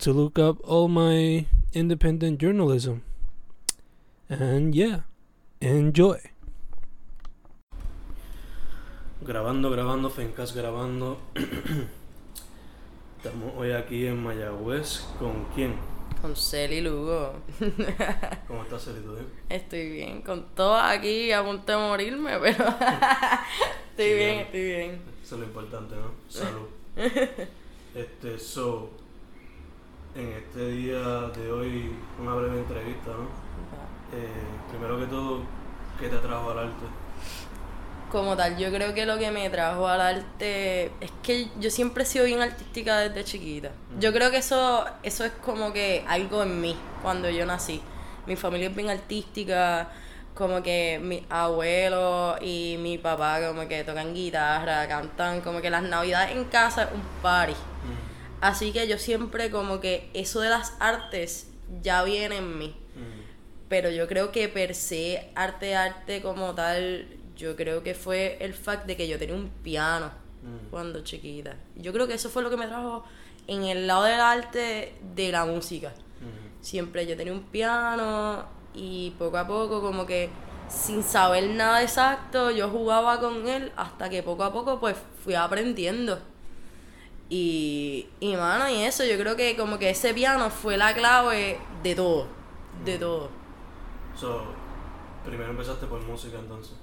to look up all my independent journalism. And yeah, enjoy. Grabando, grabando, Fencas grabando. Estamos hoy aquí en Mayagüez. ¿Con quién? Con Celi Lugo. ¿Cómo estás, Celi? ¿Todo bien? Estoy bien. Con todo aquí a punto de morirme, pero. estoy bien, estoy bien. Eso es lo importante, ¿no? Salud. este, so. En este día de hoy, una breve entrevista, ¿no? Eh, primero que todo, ¿qué te atrajo al arte? Como tal, yo creo que lo que me trajo al arte es que yo siempre he sido bien artística desde chiquita. Yo creo que eso, eso es como que algo en mí cuando yo nací. Mi familia es bien artística, como que mi abuelo y mi papá como que tocan guitarra, cantan, como que las navidades en casa es un party. Así que yo siempre como que eso de las artes ya viene en mí. Pero yo creo que per se, arte, arte como tal, yo creo que fue el fact de que yo tenía un piano cuando chiquita. Yo creo que eso fue lo que me trajo en el lado del arte de la música. Siempre yo tenía un piano y poco a poco como que sin saber nada exacto yo jugaba con él hasta que poco a poco pues fui aprendiendo. Y, y mano, y eso, yo creo que como que ese piano fue la clave de todo. De todo. So, primero empezaste por música entonces.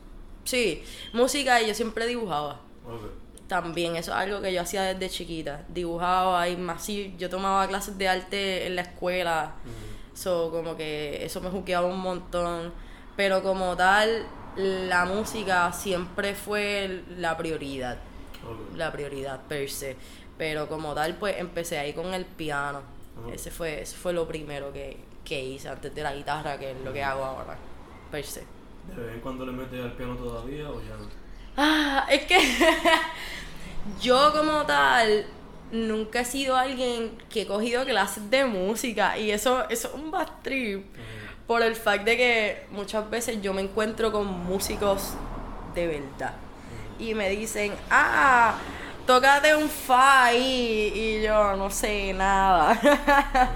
Sí, música y yo siempre dibujaba. También, eso es algo que yo hacía desde chiquita. Dibujaba y más sí, yo tomaba clases de arte en la escuela. So, como que eso me juqueaba un montón. Pero como tal, la música siempre fue la prioridad. La prioridad per se. Pero como tal, pues empecé ahí con el piano. Ese fue, ese fue lo primero que, que hice antes de la guitarra, que es lo que hago ahora. Per se. ¿De vez en cuando le metes al piano todavía o ya no? Ah, es que yo como tal nunca he sido alguien que he cogido clases de música y eso, eso es un bad trip por el fact de que muchas veces yo me encuentro con músicos de verdad y me dicen, ah, tócate un fa ahí y yo no sé nada.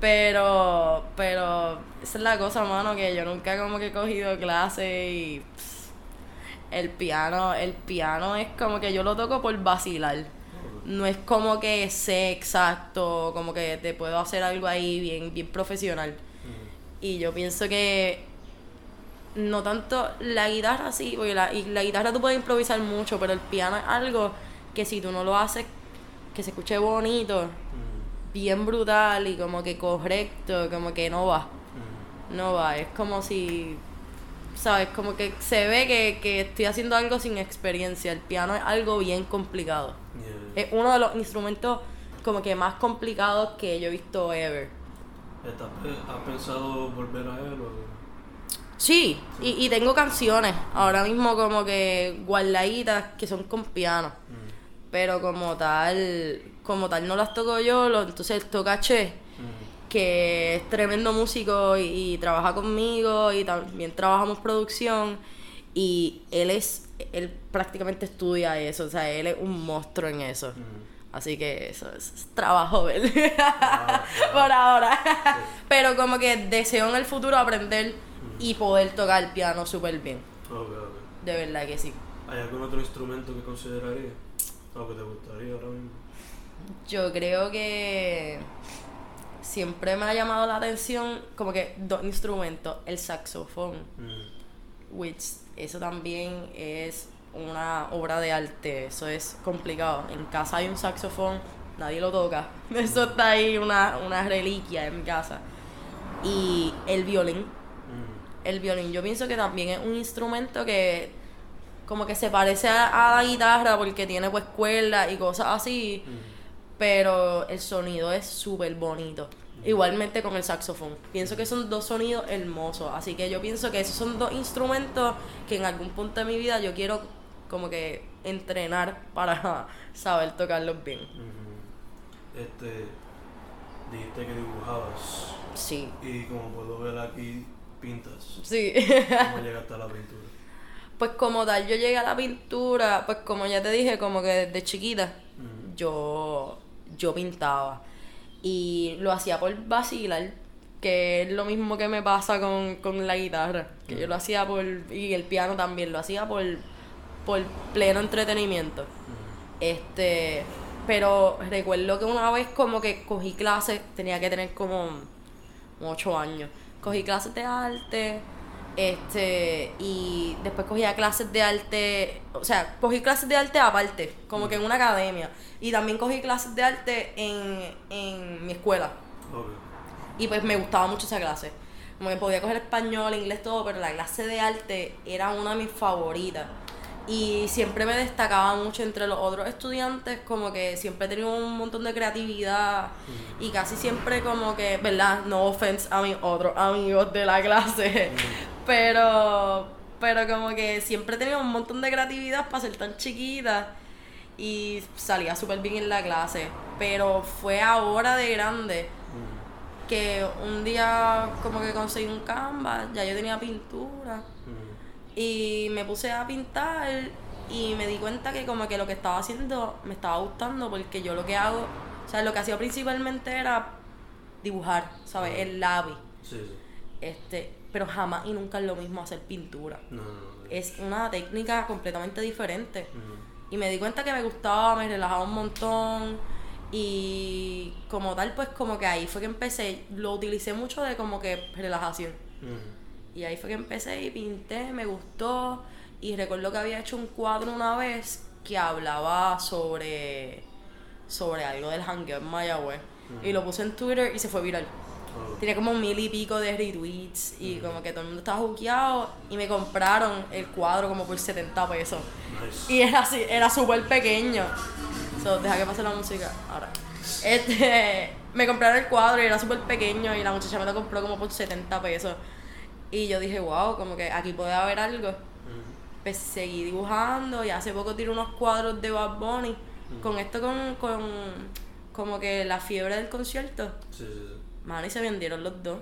pero, pero esa es la cosa, mano, que yo nunca como que he cogido clases y pss, el piano, el piano es como que yo lo toco por vacilar. No es como que sé exacto, como que te puedo hacer algo ahí bien, bien profesional. Y yo pienso que no tanto la guitarra sí, porque la, y la guitarra tú puedes improvisar mucho, pero el piano es algo que si tú no lo haces que se escuche bonito, bien brutal y como que correcto, como que no va. No va, es como si, ¿sabes? Como que se ve que, que estoy haciendo algo sin experiencia. El piano es algo bien complicado. Yeah. Es uno de los instrumentos como que más complicados que yo he visto ever. ¿Estás pe- ¿Has pensado volver a él o...? Sí, y, y tengo canciones ahora mismo como que guardaditas que son con piano. Pero como tal, como tal no las toco yo, lo, entonces toca Che, que es tremendo músico y, y trabaja conmigo y también trabajamos producción. Y él es, él prácticamente estudia eso, o sea, él es un monstruo en eso. Así que eso es, trabajo de él. Por ahora. Pero como que deseo en el futuro aprender y poder tocar el piano súper bien. Ok, ok. De verdad que sí. ¿Hay algún otro instrumento que considerarías? ¿O que te gustaría ahora mismo? Yo creo que siempre me ha llamado la atención como que dos instrumentos, el saxofón, Mm. which eso también es una obra de arte, eso es complicado. En casa hay un saxofón, nadie lo toca, eso está ahí una, una reliquia en mi casa. Y el violín, Mm. el violín yo pienso que también es un instrumento que como que se parece a, a la guitarra porque tiene pues cuerdas y cosas así, Mm. pero el sonido es súper bonito. Igualmente con el saxofón. Pienso que son dos sonidos hermosos. Así que yo pienso que esos son dos instrumentos que en algún punto de mi vida yo quiero como que entrenar para saber tocarlos bien. Este, dijiste que dibujabas. Sí. Y como puedo ver aquí, pintas. Sí. ¿Cómo llegaste a la pintura? Pues como tal, yo llegué a la pintura, pues como ya te dije, como que desde chiquita, yo, yo pintaba. Y lo hacía por vacilar, que es lo mismo que me pasa con, con la guitarra, que yo lo hacía por, y el piano también, lo hacía por, por pleno entretenimiento. Este, pero recuerdo que una vez como que cogí clases, tenía que tener como, como ocho años, cogí clases de arte, este, y después cogía clases de arte, o sea, cogí clases de arte aparte, como que en una academia. Y también cogí clases de arte en, en mi escuela. Y pues me gustaba mucho esa clase. Como que podía coger español, inglés, todo, pero la clase de arte era una de mis favoritas. Y siempre me destacaba mucho entre los otros estudiantes, como que siempre he tenido un montón de creatividad y casi siempre como que, ¿verdad? No offense a mis otros amigos de la clase, pero, pero como que siempre he tenido un montón de creatividad para ser tan chiquita y salía súper bien en la clase. Pero fue ahora de grande que un día como que conseguí un canvas, ya yo tenía pintura y me puse a pintar y me di cuenta que como que lo que estaba haciendo me estaba gustando porque yo lo que hago, o sea, lo que hacía principalmente era dibujar, ¿sabes? El lápiz. Sí, sí. Este, pero jamás y nunca es lo mismo hacer pintura. No, Es una técnica completamente diferente. Y me di cuenta que me gustaba, me relajaba un montón. Y como tal, pues como que ahí fue que empecé. Lo utilicé mucho de como que relajación. Y ahí fue que empecé y pinté, me gustó. Y recuerdo que había hecho un cuadro una vez que hablaba sobre, sobre algo del hangueo en Mayagüez. Y lo puse en Twitter y se fue viral. Tenía como mil y pico de retweets y como que todo el mundo estaba juqueado y me compraron el cuadro como por 70 pesos. Y era así, era súper pequeño. So, deja que pase la música ahora. Este, me compraron el cuadro y era súper pequeño y la muchacha me lo compró como por 70 pesos. Y yo dije, wow, como que aquí puede haber algo. Pues seguí dibujando y hace poco tiré unos cuadros de Bad Bunny. Con esto, con, con como que la fiebre del concierto. Sí, sí, sí. Mano, y se vendieron los dos.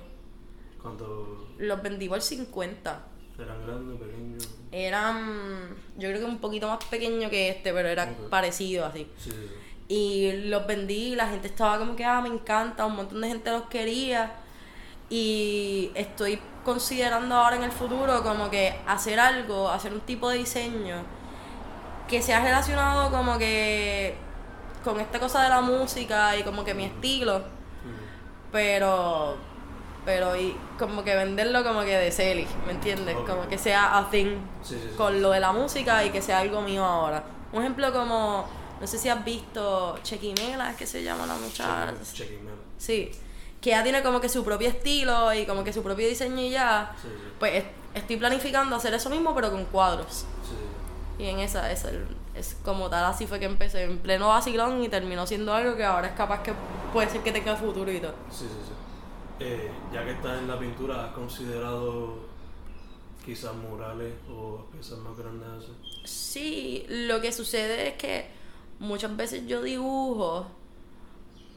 ¿Cuánto? Los vendí por 50. ¿Eran grandes, pequeños? Eran, yo creo que un poquito más pequeño que este, pero era parecido así. Sí, sí, Y los vendí, la gente estaba como que, ah, me encanta, un montón de gente los quería. Y estoy considerando ahora en el futuro como que hacer algo, hacer un tipo de diseño que sea relacionado como que con esta cosa de la música y como que mi estilo, pero pero y como que venderlo como que de Celi, ¿me entiendes? Como que sea a thing con lo de la música y que sea algo mío ahora. Un ejemplo como, no sé si has visto Chequimela, es que se llama la muchacha. Chequimela. Sí que ya tiene como que su propio estilo y como que su propio diseño y ya, pues estoy planificando hacer eso mismo pero con cuadros. Y en esa es, el, es como tal, así fue que empecé en pleno vacilón y terminó siendo algo que ahora es capaz que puede ser que tenga futuro y todo. Sí, sí, sí. Eh, ya que estás en la pintura, ¿has considerado quizás murales o piezas más grandes? Sí, lo que sucede es que muchas veces yo dibujo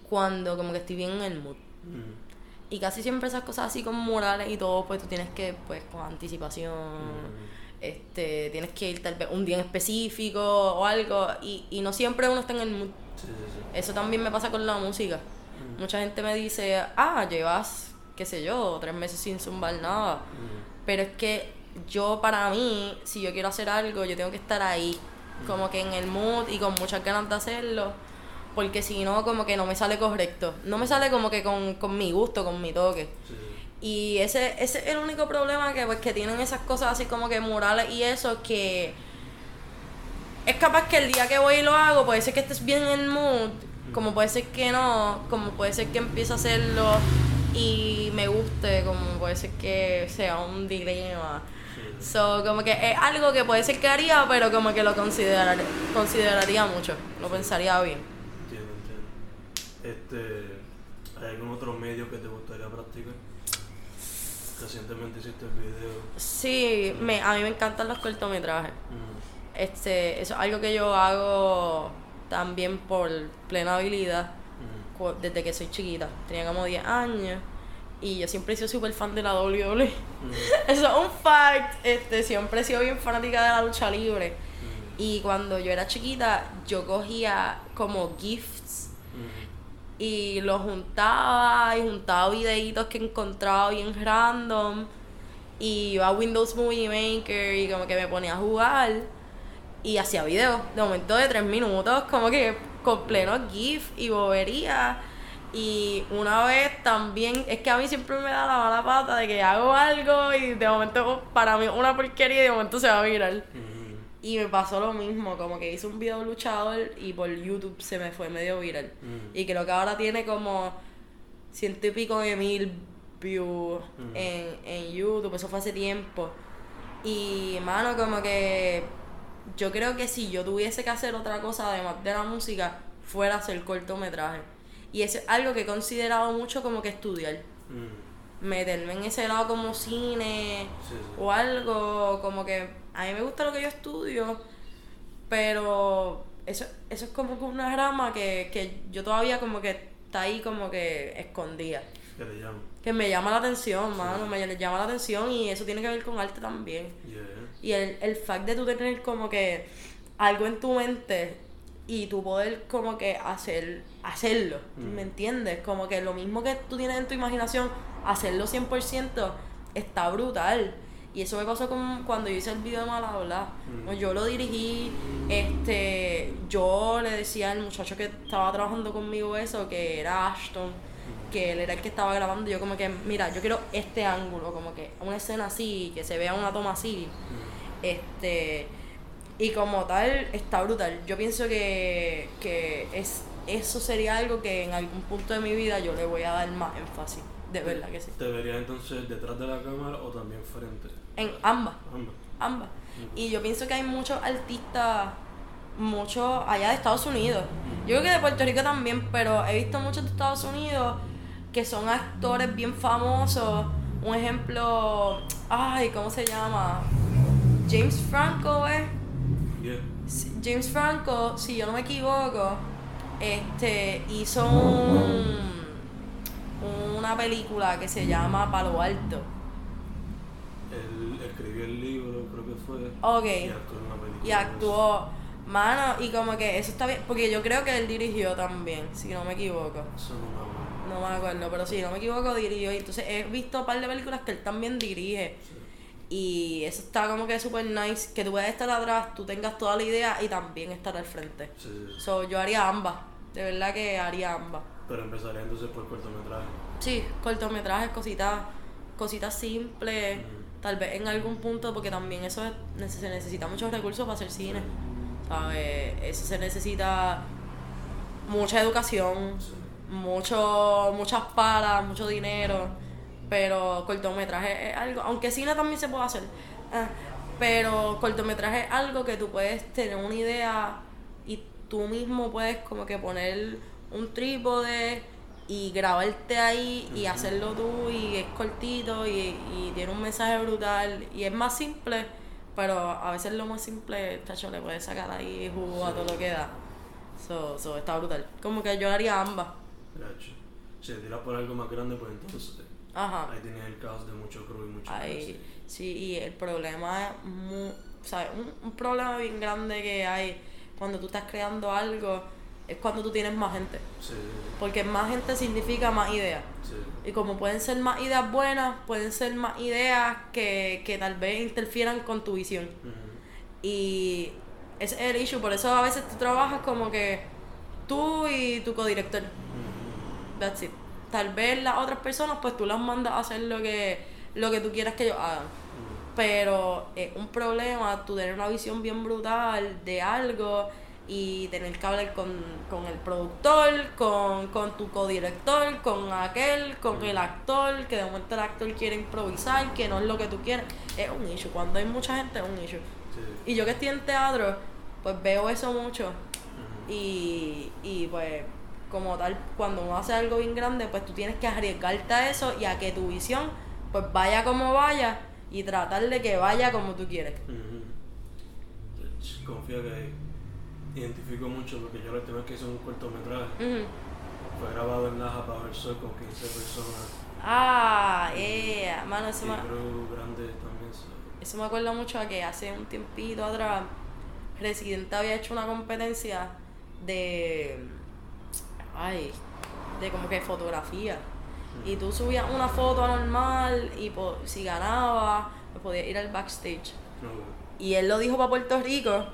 cuando como que estoy bien en el mood. Y casi siempre esas cosas así como murales y todo, pues tú tienes que, pues con anticipación, este, tienes que ir tal vez un día en específico o algo, y, y no siempre uno está en el mood. Eso también me pasa con la música. Mucha gente me dice, ah, llevas, qué sé yo, tres meses sin zumbar nada. Pero es que yo para mí, si yo quiero hacer algo, yo tengo que estar ahí, como que en el mood y con muchas ganas de hacerlo porque si no, como que no me sale correcto. No me sale como que con, con mi gusto, con mi toque. Y ese, ese es el único problema que, pues, que tienen esas cosas así como que murales y eso, que es capaz que el día que voy y lo hago, puede ser que estés bien en el mood, como puede ser que no, como puede ser que empiece a hacerlo y me guste, como puede ser que sea un dilema. So, como que es algo que puede ser que haría, pero como que lo consideraría mucho, lo pensaría bien. Este, ¿Hay algún otro medio que te gustaría practicar? Recientemente hiciste el video. Sí, me, a mí me encantan los cortometrajes. Mm, Este, eso es algo que yo hago también por plena habilidad mm, desde que soy chiquita. Tenía como 10 años y yo siempre he sido súper fan de la WWE. mm, Eso es un fact. Este, siempre he sido bien fanática de la lucha libre. mm, Y cuando yo era chiquita, yo cogía como gifts mm, y los juntaba y juntaba videitos que encontraba bien random. Y iba a Windows Movie Maker y como que me ponía a jugar y hacía videos de momento de tres minutos como que con pleno GIF y bobería. Y una vez también es que a mí siempre me da la mala pata de que hago algo y de momento para mí una porquería y de momento se va a virar y me pasó lo mismo, como que hice un video luchador y por YouTube se me fue medio viral. mm. Y creo que ahora tiene como ciento y pico de mil views Ujú. en, en YouTube, eso fue hace tiempo. Y mano, como que yo creo que si yo tuviese que hacer otra cosa además de la música, fuera hacer cortometraje. Y es algo que he considerado mucho como que estudiar. mm, Meterme en ese lado como cine Sí, sí. o algo, como que a mí me gusta lo que yo estudio, pero eso, eso es como una rama que, que yo todavía como que está ahí como que escondida. Que te llamo. Que me llama la atención, mano, me llama la atención y eso tiene que ver con arte también. Yeah. Y el, el fact de tú tener como que algo en tu mente y tú poder como que hacer, hacerlo, Mm. ¿me entiendes? Como que lo mismo que tú tienes en tu imaginación, hacerlo 100% está brutal. Y eso me pasó con, cuando yo hice el video de Mal Hablar. Mm. Pues Yo lo dirigí, este, yo le decía al muchacho que estaba trabajando conmigo eso, que era Ashton, que él era el que estaba grabando, yo como que, mira, yo quiero este ángulo, como que una escena así, que se vea una toma así. Mm, Este, y como tal, está brutal. Yo pienso que, que es, eso sería algo que en algún punto de mi vida yo le voy a dar más énfasis. De verdad que sí. ¿Te verías entonces detrás de la cámara o también frente? En ambas, Ambas. ambas. Y yo pienso que hay muchos artistas, muchos allá de Estados Unidos. Yo creo que de Puerto Rico también, pero he visto muchos de Estados Unidos que son actores bien famosos. Un ejemplo, ay, ¿cómo se llama? James Franco, ¿eh? Yeah. James Franco, si yo no me equivoco, este hizo un, una película que se llama Palo Alto. Escribió el libro, creo que fue. Ok. Y actuó en una película. Y actuó, mano, y como que eso está bien, porque yo creo que él dirigió también, si no me equivoco. Eso no me acuerdo. No me acuerdo, pero si no me equivoco, dirigió. Y entonces he visto un par de películas que él también dirige. Sí. Y eso está como que súper nice, que tú puedes estar atrás, tú tengas toda la idea y también estar al frente. Sí, sí, sí. So, yo haría ambas, de verdad que haría ambas. Pero empezaría entonces por cortometraje. Sí, cortometrajes, cositas, cositas simples, Ujú. Tal vez en algún punto, porque también eso se necesita muchos recursos para hacer cine, ¿sabes? Eso se necesita mucha educación, mucho, muchas palas, mucho dinero, pero cortometraje es algo, aunque cine también se puede hacer, ah, pero cortometraje es algo que tú puedes tener una idea y tú mismo puedes como que poner un trípode y grabarte ahí y hacerlo tú y es cortito y, y tiene un mensaje brutal y es más simple, pero a veces lo más simple, tacho, le puedes sacar ahí jugo a todo lo que da. So, so, está brutal. Como que yo haría ambas. Si tiras por algo más grande, pues entonces Ajá. ahí tienes el caos de mucho crew y mucho Ahí, sí, y el problema es sea, un, un problema bien grande que hay cuando tú estás creando algo es cuando tú tienes más gente. Sí, Porque más gente significa más ideas. sí. Y como pueden ser más ideas buenas, pueden ser más ideas que, que tal vez interfieran con tu visión. Y ese es el issue. Por eso a veces tú trabajas como que tú y tu codirector. Ujú. That's it. Tal vez las otras personas, pues tú las mandas a hacer lo que, lo que tú quieras que ellos hagan. Pero es un problema tú tener una visión bien brutal de algo y tener que hablar con, con el productor, con, con tu codirector, con aquel, con el actor, que de momento el actor quiere improvisar, que no es lo que tú quieres. Es un issue. Cuando hay mucha gente es un issue. Sí. Y yo que estoy en teatro, pues veo eso mucho. Y, y pues como tal, cuando uno hace algo bien grande, pues tú tienes que arriesgarte a eso y a que tu visión pues vaya como vaya y tratar de que vaya como tú quieres. Ujú. Confía que identifico mucho porque yo la última vez que hice un cortometraje fue grabado en Laja para el sol con 15 personas Ah, yeah, mano, eso me, grande también. so- eso me acuerda mucho a que hace un tiempito atrás Residente había hecho una competencia de ay, de como que fotografía. Y tú subías una foto normal y po- si ganabas, podías ir al backstage. Y él lo dijo para Puerto Rico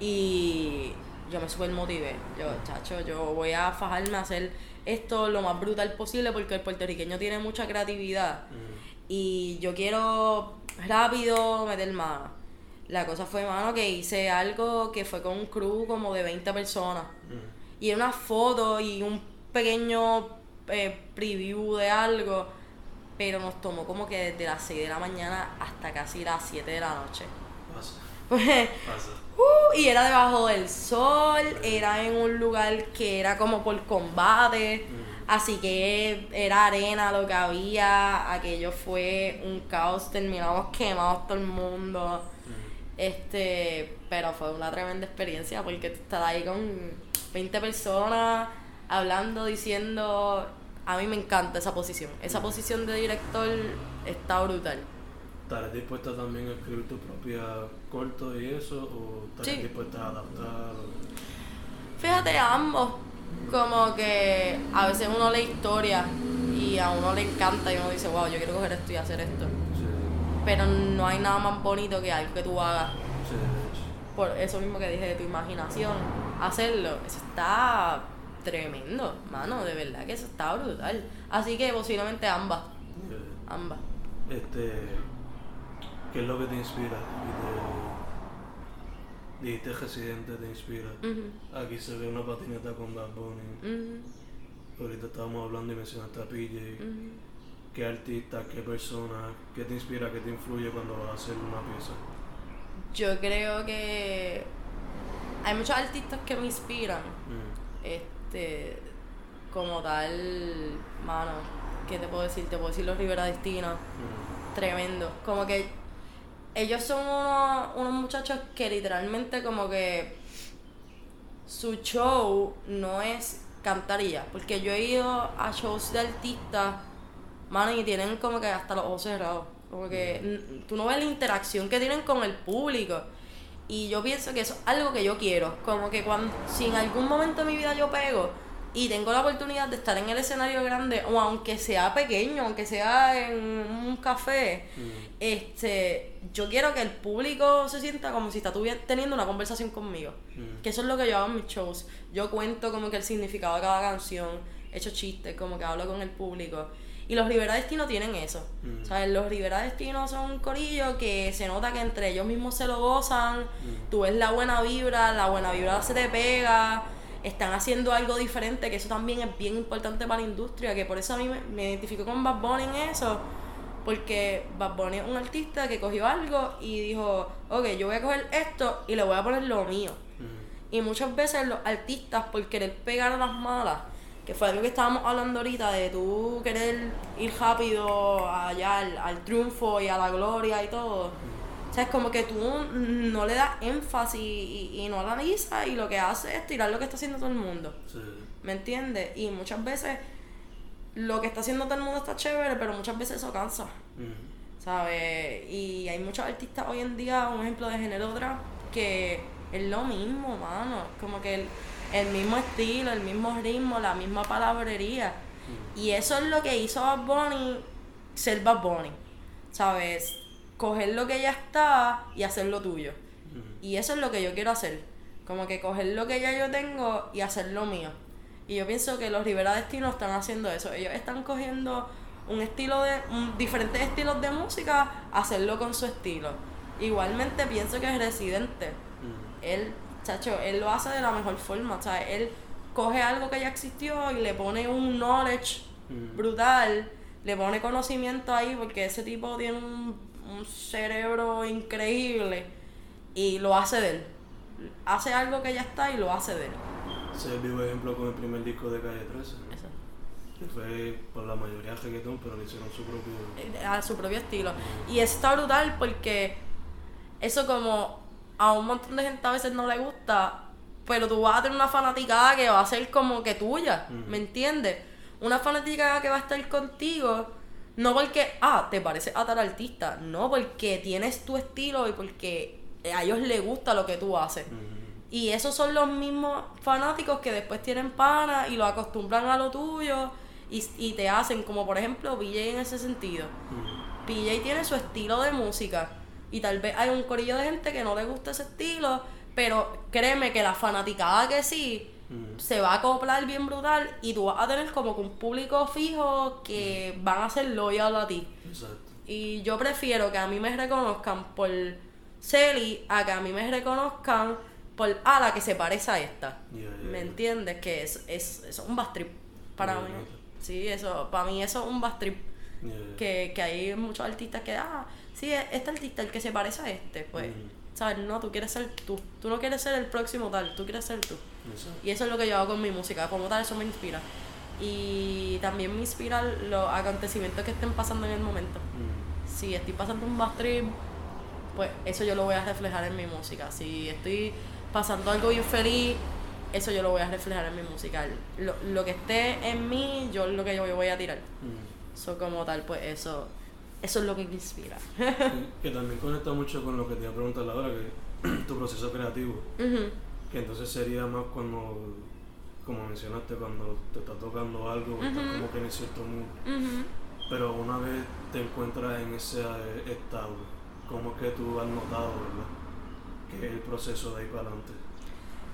y yo me super motivé. Yo, chacho, yo voy a fajarme a hacer esto lo más brutal posible porque el puertorriqueño tiene mucha creatividad y yo quiero rápido meter mano. La cosa fue, mano, que hice algo que fue con un crew como de 20 personas. Ujú. Y una foto y un pequeño eh, preview de algo. Pero nos tomó como que desde las 6 de la mañana hasta casi las 7 de la noche. Pasa, Pues, pasa. Uh, y era debajo del sol, era en un lugar que era como por combate. Ujú. Así que era arena lo que había, aquello fue un caos, terminamos quemados todo el mundo. Ujú. Este, pero fue una tremenda experiencia porque estar ahí con 20 personas hablando, diciendo, a mí me encanta esa posición. Esa posición de director está brutal. ¿Estarás dispuesta también a escribir tu propia corto y eso? ¿O estarás Sí. dispuesta a adaptar? Fíjate, ambos, como que a veces uno lee historia y a uno le encanta y uno dice, wow, yo quiero coger esto y hacer esto. Sí, Pero no hay nada más bonito que algo que tú hagas sí, por eso mismo que dije de tu imaginación, hacerlo, eso está tremendo, mano, de verdad que eso está brutal. Así que posiblemente ambas, ambas. Este, ¿qué es lo que te inspira? Y te, dijiste residente te inspira. Aquí se ve una patineta con Bad Bunny. ujú, Ahorita estábamos hablando y mencionaste a PJ. ¿Qué artista, qué persona, qué te inspira, qué te influye cuando vas a hacer una pieza? Yo creo que hay muchos artistas que me inspiran, Mm, este, como tal, mano, ¿qué te puedo decir? Te puedo decir los Rivera Destino. mm, tremendo. Como que ellos son unos, unos muchachos que literalmente como que su show no es cantar y ya. Porque yo he ido a shows de artistas, mano, y tienen como que hasta los ojos cerrados. Como que n- tú no ves la interacción que tienen con el público. Y yo pienso que eso es algo que yo quiero. Como que cuando, si en algún momento de mi vida yo pego y tengo la oportunidad de estar en el escenario grande, o aunque sea pequeño, aunque sea en un café, mm, este, yo quiero que el público se sienta como si está teniendo una conversación conmigo. mm. Que eso es lo que yo hago en mis shows. Yo cuento como que el significado de cada canción, echo chistes, como que hablo con el público. Y los Rivera Destino tienen eso. Mm. ¿Sabes? Los Rivera Destino son un corillo que se nota que entre ellos mismos se lo gozan. Mm. Tú ves la buena vibra, la buena vibra se te pega. Están haciendo algo diferente, que eso también es bien importante para la industria. Que por eso a mí me, me identifico con Bad Bunny en eso. Porque Bad Bunny es un artista que cogió algo y dijo, ok, yo voy a coger esto y le voy a poner lo mío. Y muchas veces los artistas, por querer pegar a las malas, que fue algo que estábamos hablando ahorita, de tú querer ir rápido allá al, al triunfo y a la gloria y todo. O sea, es como que tú no le das énfasis y, y no analizas y lo que hace es tirar lo que está haciendo todo el mundo. Sí, ¿Me entiendes? Y muchas veces lo que está haciendo todo el mundo está chévere, pero muchas veces eso cansa. ¿sabes? Y hay muchos artistas hoy en día, un ejemplo de género trap, que es lo mismo, mano. Como que el, el mismo estilo, el mismo ritmo, la misma palabrería. Y eso es lo que hizo Bad Bunny ser Bad Bunny, ¿sabes? Coger lo que ya está y hacer lo tuyo. Y eso es lo que yo quiero hacer. Como que coger lo que ya yo tengo y hacer lo mío. Y yo pienso que los Rivera Destino están haciendo eso. Ellos están cogiendo un estilo de. un- diferentes estilos de música, hacerlo con su estilo. Igualmente pienso que es residente. Él, chacho, él lo hace de la mejor forma. O sea, él coge algo que ya existió y le pone un knowledge brutal, le pone conocimiento ahí porque ese tipo tiene un, un cerebro increíble y lo hace de él. Hace algo que ya está y lo hace de él. Es el vivo ejemplo con el primer disco de Calle 13. ¿no? Eso. Que fue por la mayoría reggaetón, pero le hicieron su propio. Eh, A su propio estilo. Y eso está brutal porque eso como a un montón de gente a veces no le gusta, pero tú vas a tener una fanaticada que va a ser como que tuya. ¿me entiendes? Una fanaticada que va a estar contigo, no porque, ah, te parece a tal artista, no, porque tienes tu estilo y porque a ellos les gusta lo que tú haces. Y esos son los mismos fanáticos que después tienen pana y lo acostumbran a lo tuyo y, y te hacen, como por ejemplo BJ en ese sentido. PJ tiene su estilo de música y tal vez hay un corillo de gente que no le gusta ese estilo, pero créeme que la fanaticada que sí Se va a acoplar bien brutal y tú vas a tener como que un público fijo que van a ser loyal a ti. Exacto. Y yo prefiero que a mí me reconozcan por Celi a que a mí me reconozcan por a la que se parece a esta. Yeah, yeah, ¿Me yeah. entiendes? Que es, es, es un bad trip para mí. Sí, eso, para mí eso es un bad trip. Yeah. Que, que hay muchos artistas que, ah, sí, este artista, el que se parece a este, pues. ¿sabes? No, tú quieres ser tú. Tú no quieres ser el próximo tal, tú quieres ser tú. Y eso es lo que yo hago con mi música, como tal, eso me inspira. Y también me inspira los acontecimientos que estén pasando en el momento. Ujú. Si estoy pasando un bad trip, pues eso yo lo voy a reflejar en mi música. Si estoy pasando algo bien feliz, eso yo lo voy a reflejar en mi música. Lo, lo que esté en mí, yo lo que yo voy a tirar. Eso como tal, pues eso, eso es lo que me inspira. que también conecta mucho con lo que te iba a preguntar ahora, que tu proceso creativo. Que entonces sería más cuando, como mencionaste, cuando te está tocando algo, estás Ujú. como que en cierto mood, Ujú. pero una vez te encuentras en ese eh, estado, ¿cómo es que tú has notado, verdad? Que es el proceso de ahí para adelante.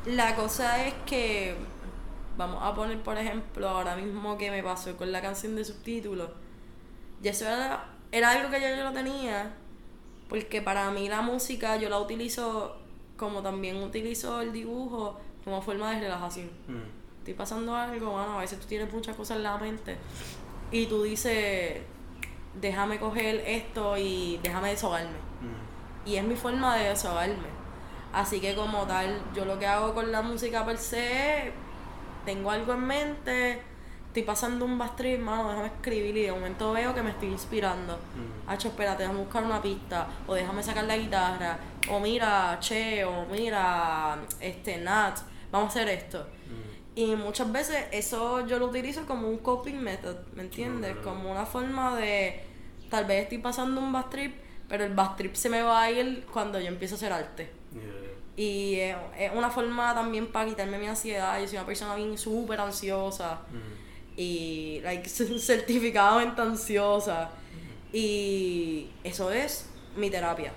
La cosa es que, vamos a poner por ejemplo, ahora mismo que me pasó con la canción de subtítulos, y eso era, era algo que yo, yo lo tenía, porque para mí la música yo la utilizo como también utilizo el dibujo como forma de relajación. Mm, Estoy pasando algo, bueno, a veces tú tienes muchas cosas en la mente y tú dices, déjame coger esto y déjame desahogarme mm, y es mi forma de desahogarme. Así que como tal, yo lo que hago con la música per se, tengo algo en mente, estoy pasando un bad trip, mano, déjame escribir y de momento veo que me estoy inspirando. mm, Hacho, espérate, déjame buscar una pista, o déjame sacar la guitarra, o mira, che, o mira, este, Nat, vamos a hacer esto. mm. Y muchas veces eso yo lo utilizo como un coping method, ¿me entiendes? Como una forma de, tal vez estoy pasando un bad trip, pero el bad trip se me va a ir cuando yo empiezo a hacer arte. Yeah. Y es, es una forma también para quitarme mi ansiedad. Yo soy una persona bien súper ansiosa Mm, y like, certificadamente ansiosa. Y eso es mi terapia.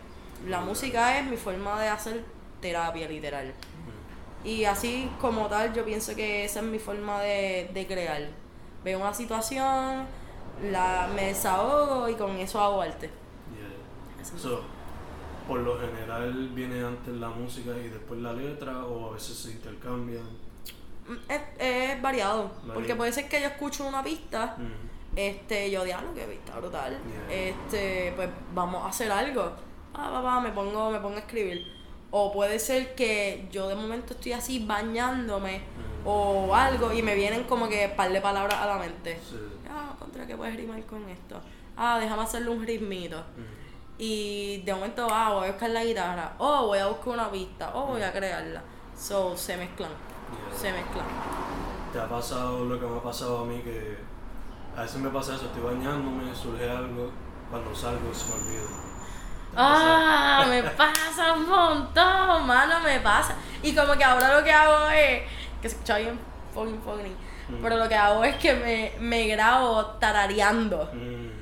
La música es mi forma de hacer terapia, literal. Y así como tal, yo pienso que esa es mi forma de, de crear. Veo una situación, la, me desahogo y con eso hago arte. Yeah. Eso es So, por lo general viene antes la música y después la letra, o a veces se intercambian. Mm, Es, es variado, porque puede ser que yo escucho una pista, este, yo diablo que pista brutal, Yeah. este, pues vamos a hacer algo. Ah, papá, me pongo, me pongo a escribir. O puede ser que yo de momento estoy así bañándome o algo y me vienen como que par de palabras a la mente. Sí. Ah, contra que puedes rimar con esto. Ah, déjame hacerle un ritmito. Y de momento, ah, voy a buscar la guitarra. O voy a buscar una pista. O voy a crearla. So, se mezclan. Yeah. Se mezclan. ¿Te ha pasado lo que me ha pasado a mí? Que a veces me pasa eso, estoy bañándome, surge algo, cuando salgo se me olvida. ¿Te ha Ah, me pasa un montón, mano, me pasa. Y como que ahora lo que hago es, que se escucha bien fucking funny, Mm. pero lo que hago es que me, me grabo tarareando? Mm,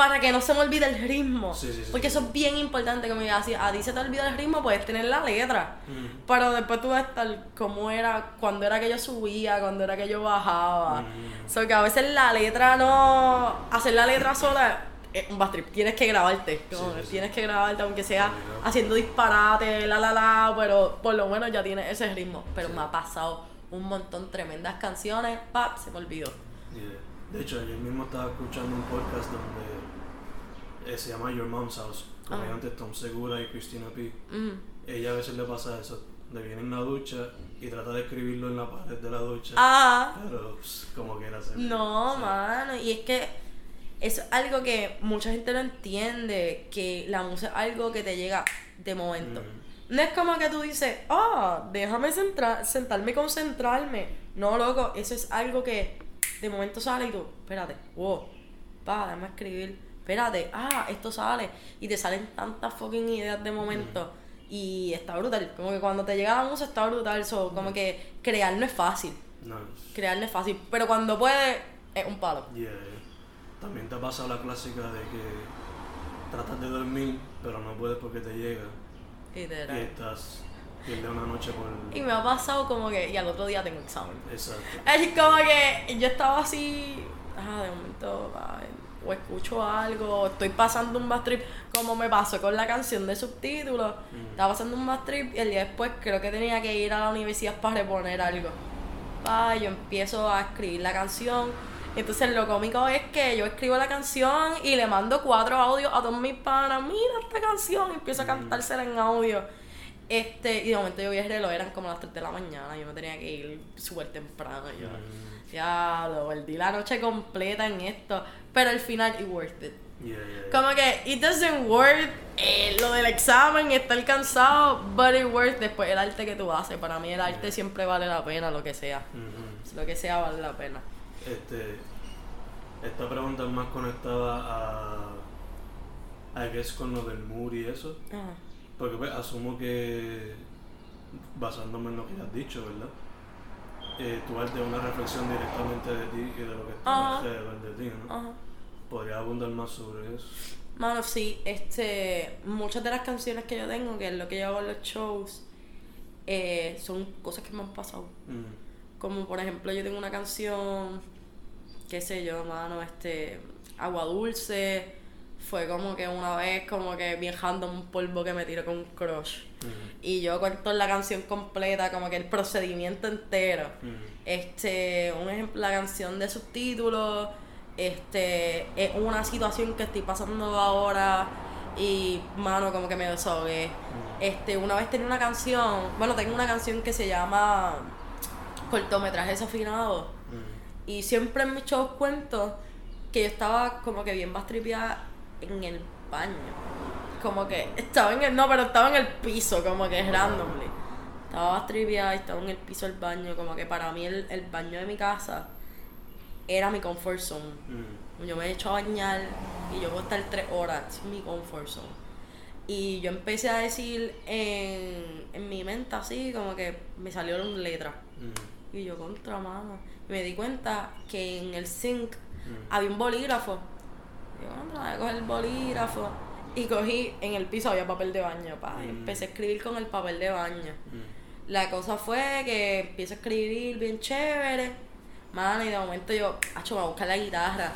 para que no se me olvide el ritmo. Sí, sí, sí, Porque eso es bien importante, como diga, si a ti se te olvida el ritmo, puedes tener la letra. mm, Pero después tú vas a estar como era, cuando era que yo subía, cuando era que yo bajaba. Mm. So que a veces la letra no. Hacer la letra sola es un bad trip. Tienes que grabarte. como que. Tienes que grabarte, aunque sea haciendo disparate, la la la, pero por lo menos ya tienes ese ritmo. Pero me ha pasado un montón, tremendas canciones, pap, se me olvidó. yeah. De hecho, ayer mismo estaba escuchando un podcast donde eh, se llama Your Mom's House, Ah. comediantes Tom Segura y Christina P. Ujú. Ella a veces le pasa eso. de viene en la ducha y trata de escribirlo en la pared de la ducha. Ah. Pero pues, como quiera hacer. No, Sí. mano. Y es que es algo que mucha gente no entiende, que la música es algo que te llega de momento. Mm. No es como que tú dices, ah, déjame centra- sentarme y concentrarme. No, loco, eso es algo que de momento sale y tú, espérate, wow, pa, déjame escribir, espérate, ah, esto sale. Y te salen tantas fucking ideas de momento. Y está brutal. Como que cuando te llega la música está brutal. So, como que crear no es fácil. No. Crear no es fácil. Pero cuando puedes, es un palo. Yeah. También te ha pasado la clásica de que tratas de dormir, pero no puedes porque te llega. Y estás, pierdes una noche por. Y me ha pasado como que, y al otro día tengo examen. Exacto. Es como que yo estaba así, ah, de momento, ay, o escucho algo, o estoy pasando un bad trip, como me pasó con la canción de subtítulos. Mm. Estaba pasando un bad trip y el día después creo que tenía que ir a la universidad para reponer algo. Pa, yo empiezo a escribir la canción. Entonces lo cómico es que yo escribo la canción y le mando cuatro audios a todos mis panas, mira esta canción, y empiezo a cantársela en audio. Este, y de momento yo vi el reloj, eran como las 3 de la mañana, yo me tenía que ir súper temprano. Yo, Mm. ya, lo perdí la noche completa en esto. Pero al final, it worth it. Yeah, yeah, yeah. Como que it doesn't worth eh, lo del examen, estar cansado, but it worth después el arte que tú haces. Para mí el arte siempre vale la pena, lo que sea. Ujú. Lo que sea vale la pena. Este, esta pregunta es más conectada a, a que es con lo del mood y eso. Ajá. Porque pues asumo que, basándome en lo que has dicho, ¿verdad? Eh, tu arte es una reflexión directamente de ti y de lo que está alrededor de ti, ¿no? Ajá. ¿Podría abundar más sobre eso? Mano, sí, este, muchas de las canciones que yo tengo, que es lo que yo hago en los shows, eh, son cosas que me han pasado. Mm, Como por ejemplo, yo tengo una canción, qué sé yo, mano, este, Agua Dulce, fue como que una vez, como que viajando un polvo que me tiró con un crush. Y yo cuento la canción completa, como que el procedimiento entero. Este, un ejemplo, la canción de subtítulos, este, es una situación que estoy pasando ahora y, mano, como que me desahogué. mm, Este, una vez tenía una canción, bueno, tengo una canción que se llama Cortometraje Desafinado. Y siempre en mis shows cuento que yo estaba como que bien bastripeada en el baño. Como que estaba en el, no, pero estaba en el piso, como que randomly. Estaba y estaba en el piso del baño, como que para mí el, el baño de mi casa era mi comfort zone. mm, Yo me he hecho a bañar y yo puedo estar tres horas, es mi comfort zone. Y yo empecé a decir en, en mi mente así, como que me salieron letras. mm, Y yo contra mano. Y me di cuenta que en el zinc mm. había un bolígrafo. Yo contra, voy a coger el bolígrafo. Y cogí, en el piso había papel de baño, pa. Y Mm. empecé a escribir con el papel de baño. mm. La cosa fue que empiezo a escribir bien chévere. Mano, y de momento yo, acho, voy a buscar la guitarra.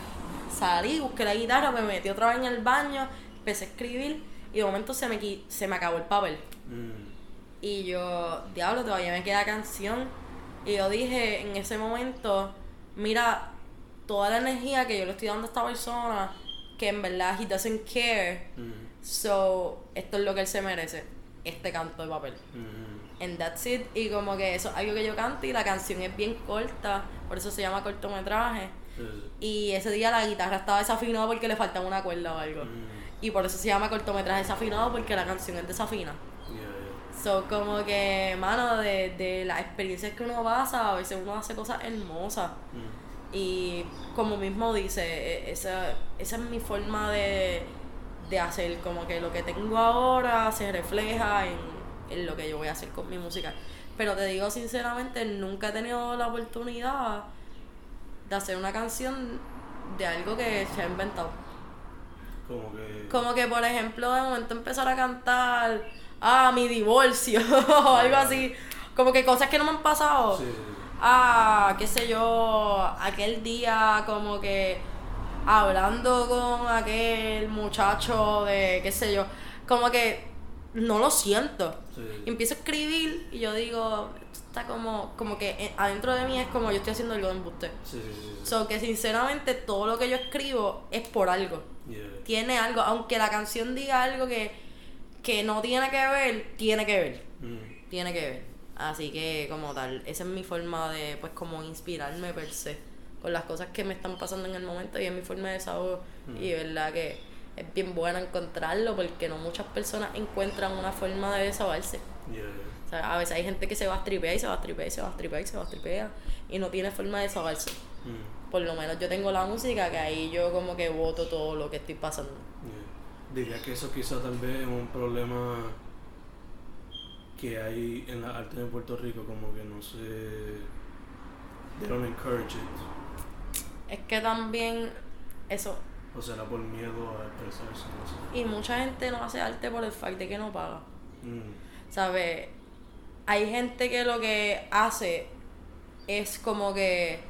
Salí, busqué la guitarra, me metí otra vez en el baño, empecé a escribir y de momento se me, se me acabó el papel. Mm, Y yo, diablo, todavía me queda canción. Y yo dije en ese momento, mira, toda la energía que yo le estoy dando a esta persona, que en verdad he doesn't care, mm, so esto es lo que él se merece, este canto de papel. mm, And that's it. Y como que eso es algo que yo canto y la canción es bien corta, por eso se llama cortometraje. sí. Y ese día la guitarra estaba desafinada porque le faltaba una cuerda o algo. Mm, Y por eso se llama cortometraje desafinado porque la canción es desafina. yeah, yeah. So, como que, mano, de, de las experiencias que uno pasa, a veces uno hace cosas hermosas. Y como mismo dice, e- esa, esa es mi forma de, de hacer, como que lo que tengo ahora se refleja en, en lo que yo voy a hacer con mi música. Pero te digo sinceramente, nunca he tenido la oportunidad de hacer una canción de algo que se ha inventado. Como que. Como que, por ejemplo, de momento empezar a cantar, ah, mi divorcio, o algo así. Como que cosas que no me han pasado. Sí, sí, sí. Ah, qué sé yo, aquel día como que hablando con aquel muchacho de, qué sé yo, como que no lo siento. Sí, sí. Y empiezo a escribir y yo digo, está como, como que eh, adentro de mí es como yo estoy haciendo algo de embuste. Sí, sí, sí, sí. So que sinceramente todo lo que yo escribo es por algo Yeah. tiene algo, aunque la canción diga algo que, que no tiene que ver, tiene que ver. Mm, tiene que ver. Así que como tal, esa es mi forma de pues como inspirarme per se con las cosas que me están pasando en el momento y es mi forma de desahogo y verdad que es bien buena encontrarlo porque no muchas personas encuentran una forma de desahogarse. O sea, a veces hay gente que se va a tripear y se va a tripear y se va a tripear y se va a tripear y no tiene forma de desahogarse. Por lo menos yo tengo la música que ahí yo como que voto todo lo que estoy pasando. Diría que eso quizá tal vez es un problema que hay en la arte de Puerto Rico, como que no se... They don't encourage it. Es que también eso... O será por miedo a expresarse, no sé. Y mucha gente no hace arte por el fact de que no paga. Mm. ¿Sabes? Hay gente que lo que hace es como que...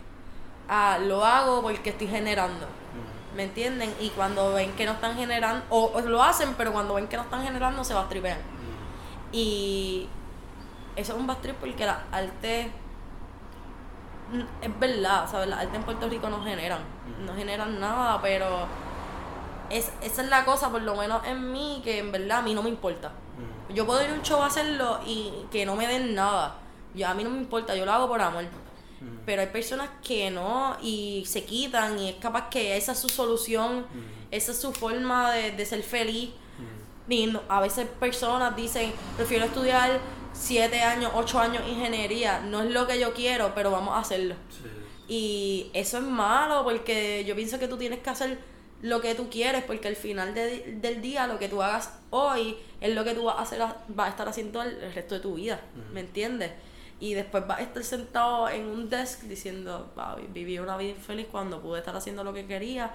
Ah, lo hago porque estoy generando. Mm. ¿Me entienden? Y cuando ven que no están generando, o, o lo hacen, pero cuando ven que no están generando, se va a tripear. Y eso es un trip porque la arte mm, es verdad, ¿sabes? La arte en Puerto Rico no generan, no generan nada, pero es, esa es la cosa, por lo menos en mí, que en verdad a mí no me importa. Yo puedo ir a un show a hacerlo y que no me den nada. Yo, a mí no me importa, yo lo hago por amor. Pero hay personas que no y se quitan y es capaz que esa es su solución, esa es su forma de, de ser feliz. Y no- a veces personas dicen, prefiero estudiar siete años, ocho años ingeniería, no es lo que yo quiero, pero vamos a hacerlo. Sí. Y eso es malo porque yo pienso que tú tienes que hacer lo que tú quieres porque al final de- del día lo que tú hagas hoy es lo que tú vas a, hacer, vas a estar haciendo el, resto de tu vida, ¿me entiendes? Y después vas a estar sentado en un desk diciendo, "Wow, viví una vida infeliz cuando pude estar haciendo lo que quería.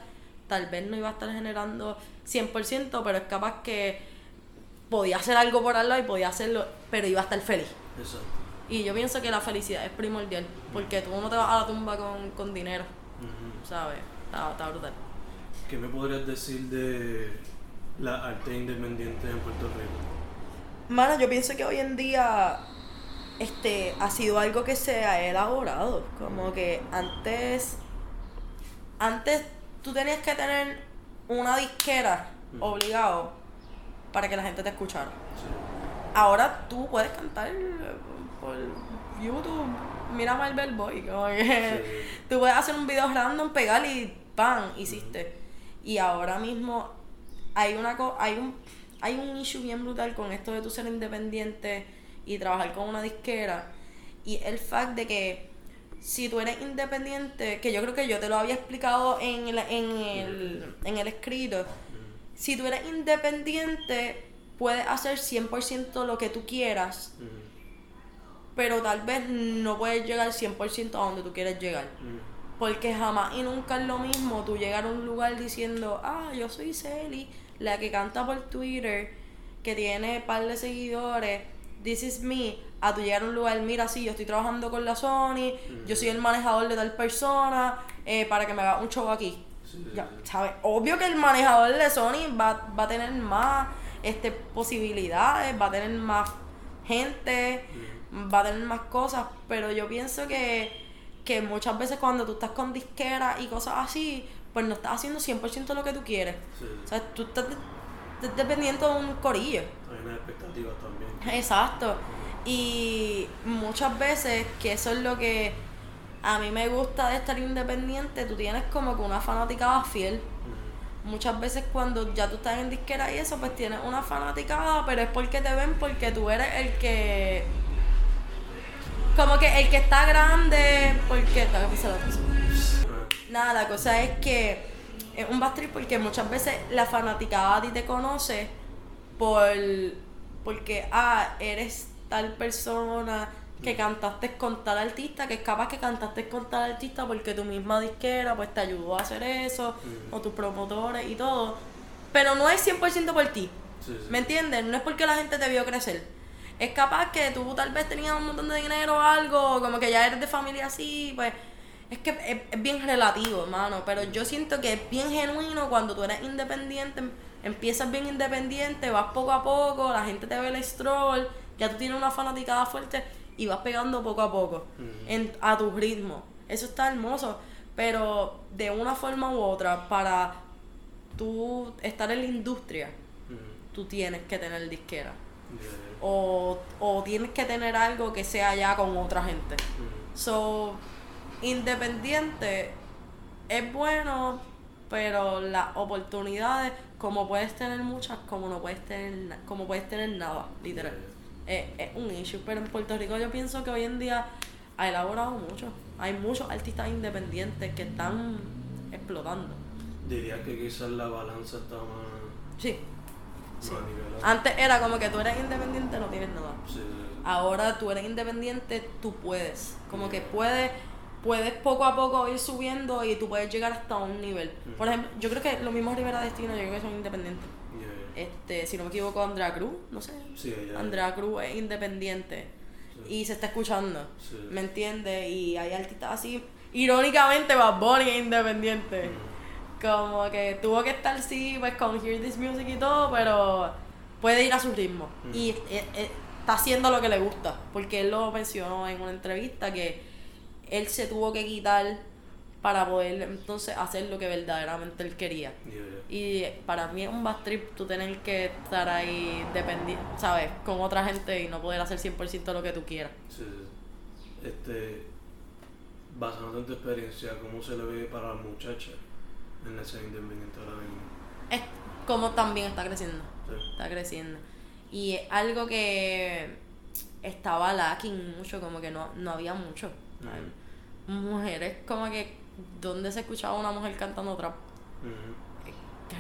Tal vez no iba a estar generando 100%, pero es capaz que podía hacer algo por al lado y podía hacerlo, pero iba a estar feliz. Exacto. Y yo pienso que la felicidad es primordial, porque tú no te vas a la tumba con, con dinero. ¿sabes? Está, está brutal. ¿Qué me podrías decir de la arte independiente en Puerto Rico? Mano, yo pienso que hoy en día este ha sido algo que se ha elaborado. Como que antes. Antes tú tenías que tener una disquera Ujú. obligado para que la gente te escuchara. Sí. Ahora tú puedes cantar eh, por YouTube. Mira Marvel Boy. Como que Sí. tú puedes hacer un video random, pegar y ¡pam! hiciste. Y ahora mismo hay una co- hay un hay un issue bien brutal con esto de tu ser independiente y trabajar con una disquera y el fact de que si tú eres independiente, que yo creo que yo te lo había explicado en el, en el, en el escrito, si tú eres independiente, puedes hacer 100% lo que tú quieras, pero tal vez no puedes llegar 100% a donde tú quieres llegar. Porque jamás y nunca es lo mismo tú llegar a un lugar diciendo, ah, yo soy Celi, la que canta por Twitter, que tiene par de seguidores, this is me, a tú llegar a un lugar, mira, sí, yo estoy trabajando con la Sony, yo soy el manejador de tal persona, eh, para que me haga un show aquí. Sí. Ya, ¿sabes? Obvio que el manejador de Sony va, va a tener más este, posibilidades, va a tener más gente, va a tener más cosas, pero yo pienso que, que muchas veces cuando tú estás con disquera y cosas así, pues no estás haciendo 100% lo que tú quieres. Sí. O sea, tú estás dependiendo de un corillo. Hay unas expectativas también. Exacto. Y muchas veces, que eso es lo que a mí me gusta de estar independiente, tú tienes como que una fanaticada fiel. Muchas veces cuando ya tú estás en disquera y eso, pues tienes una fanaticada, pero es porque te ven porque tú eres el que... Como que el que está grande, porque... Ah, Nada, la cosa es que es un trip porque muchas veces la fanaticada a ti te conoce por porque ah, eres tal persona que cantaste con tal artista, que es capaz que cantaste con tal artista porque tu misma disquera pues te ayudó a hacer eso, Ujú. o tus promotores y todo. Pero no es 100% por ti. Sí, sí. ¿Me entiendes? No es porque la gente te vio crecer. Es capaz que tú tal vez tenías un montón de dinero o algo, como que ya eres de familia así, pues es que es, es bien relativo, hermano. Pero yo siento que es bien genuino cuando tú eres independiente, em- empiezas bien independiente, vas poco a poco, la gente te ve el stroll, ya tú tienes una fanaticada fuerte y vas pegando poco a poco en, a tu ritmo. Eso está hermoso. Pero de una forma u otra, para tú estar en la industria, tú tienes que tener disquera. O, o tienes que tener algo que sea ya con otra gente. Mm. So, independiente es bueno, pero las oportunidades, como puedes tener muchas, como no puedes tener, como puedes tener nada, literal. Es, es un issue. Pero en Puerto Rico yo pienso que hoy en día ha elaborado mucho. Hay muchos artistas independientes que están explotando. Diría que quizás la balanza está más, Sí. más. Antes era como que tú eres independiente, no tienes nada. Sí. Ahora tú eres independiente, tú puedes. Como que puedes, puedes poco a poco ir subiendo y tú puedes llegar hasta un nivel. Por ejemplo, yo creo que los mismos Rivera Destino, yo creo que son independientes. Yeah. Este, si no me equivoco, Andrea Cruz, no sé. Sí, Andrea Cruz es independiente Sí. y se está escuchando. Sí. ¿Me entiendes? Y hay artistas así. Irónicamente, Bad Bunny es independiente. Mm. Como que tuvo que estar, sí, pues con Hear This Music y todo, pero puede ir a su ritmo. Mm. Y eh, eh, está haciendo lo que le gusta. Porque él lo mencionó en una entrevista que él se tuvo que quitar para poder entonces hacer lo que verdaderamente él quería. Yeah, yeah. Y para mí es un bad trip tú tener que estar ahí dependiendo, ¿sabes? Con otra gente y no poder hacer 100% lo que tú quieras. Sí, sí. Este, basándote en tu experiencia, ¿cómo se le ve para la muchacha en la escena independiente ahora mismo? Es como también está creciendo. Sí. está creciendo. Y es algo que estaba lacking mucho, como que no, no había mucho. Mujeres, como que, ¿dónde se escuchaba una mujer cantando trap?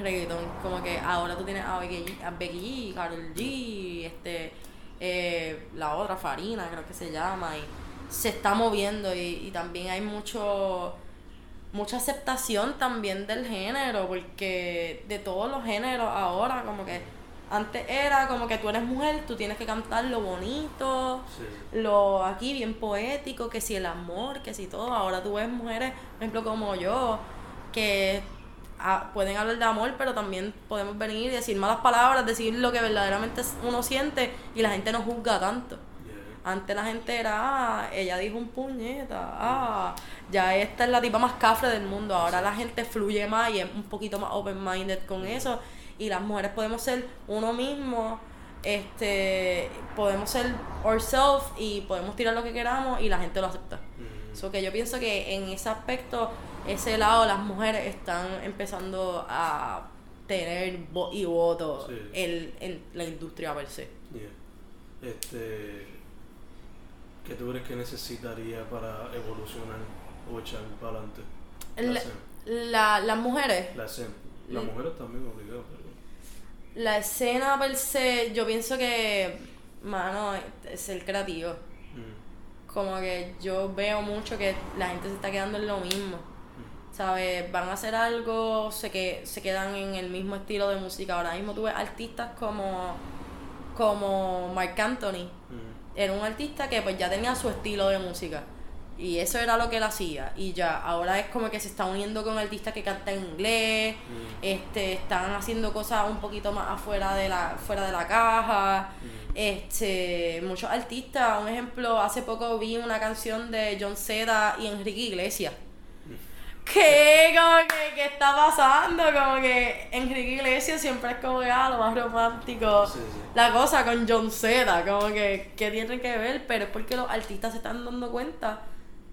Reggaeton, como que ahora tú tienes a Becky, a Becky G, Karol G, este, eh, la otra Farina, creo que se llama, y se está moviendo y, y también hay mucho mucha aceptación también del género, porque de todos los géneros ahora, como que antes era como que tú eres mujer, tú tienes que cantar lo bonito, Sí, lo aquí bien poético, que si el amor, que si todo. Ahora tú ves mujeres, por ejemplo, como yo, que ah, pueden hablar de amor, pero también podemos venir y decir malas palabras, decir lo que verdaderamente uno siente y la gente no juzga tanto. Yeah. Antes la gente era, ah, ella dijo un puñeta, ah, ya esta es la tipa más cafre del mundo. Ahora la gente fluye más y es un poquito más open-minded con eso. Y las mujeres podemos ser uno mismo, este, podemos ser ourselves y podemos tirar lo que queramos y la gente lo acepta. Ujú. So que yo pienso que en ese aspecto, ese lado, las mujeres están empezando a tener voz y voto Sí. en, en la industria per se. Yeah. Este, ¿Qué tú crees que necesitaría para evolucionar o echar para adelante? La La-. La- las mujeres, La escena. Las Mm. mujeres también obligadas. La escena per se, yo pienso que, mano, es ser creativo. Mm, Como que yo veo mucho que la gente se está quedando en lo mismo. mm, ¿Sabes? Van a hacer algo, se, que, se quedan en el mismo estilo de música. Ahora mismo tú ves artistas como, como Marc Anthony. mm, Era un artista que pues ya tenía su estilo de música. Y eso era lo que él hacía. Y ya, ahora es como que se está uniendo con artistas que cantan en inglés. mm, Este, están haciendo cosas un poquito más afuera de la, fuera de la caja. mm. Este, muchos artistas, un ejemplo, hace poco vi una canción de John Seda y Enrique Iglesias. ¿Qué? Como que, ¿qué está pasando? Como que Enrique Iglesias siempre es como que, ah, lo más romántico. Sí, sí. La cosa con John Seda, como que, ¿qué tiene que ver? Pero es porque los artistas se están dando cuenta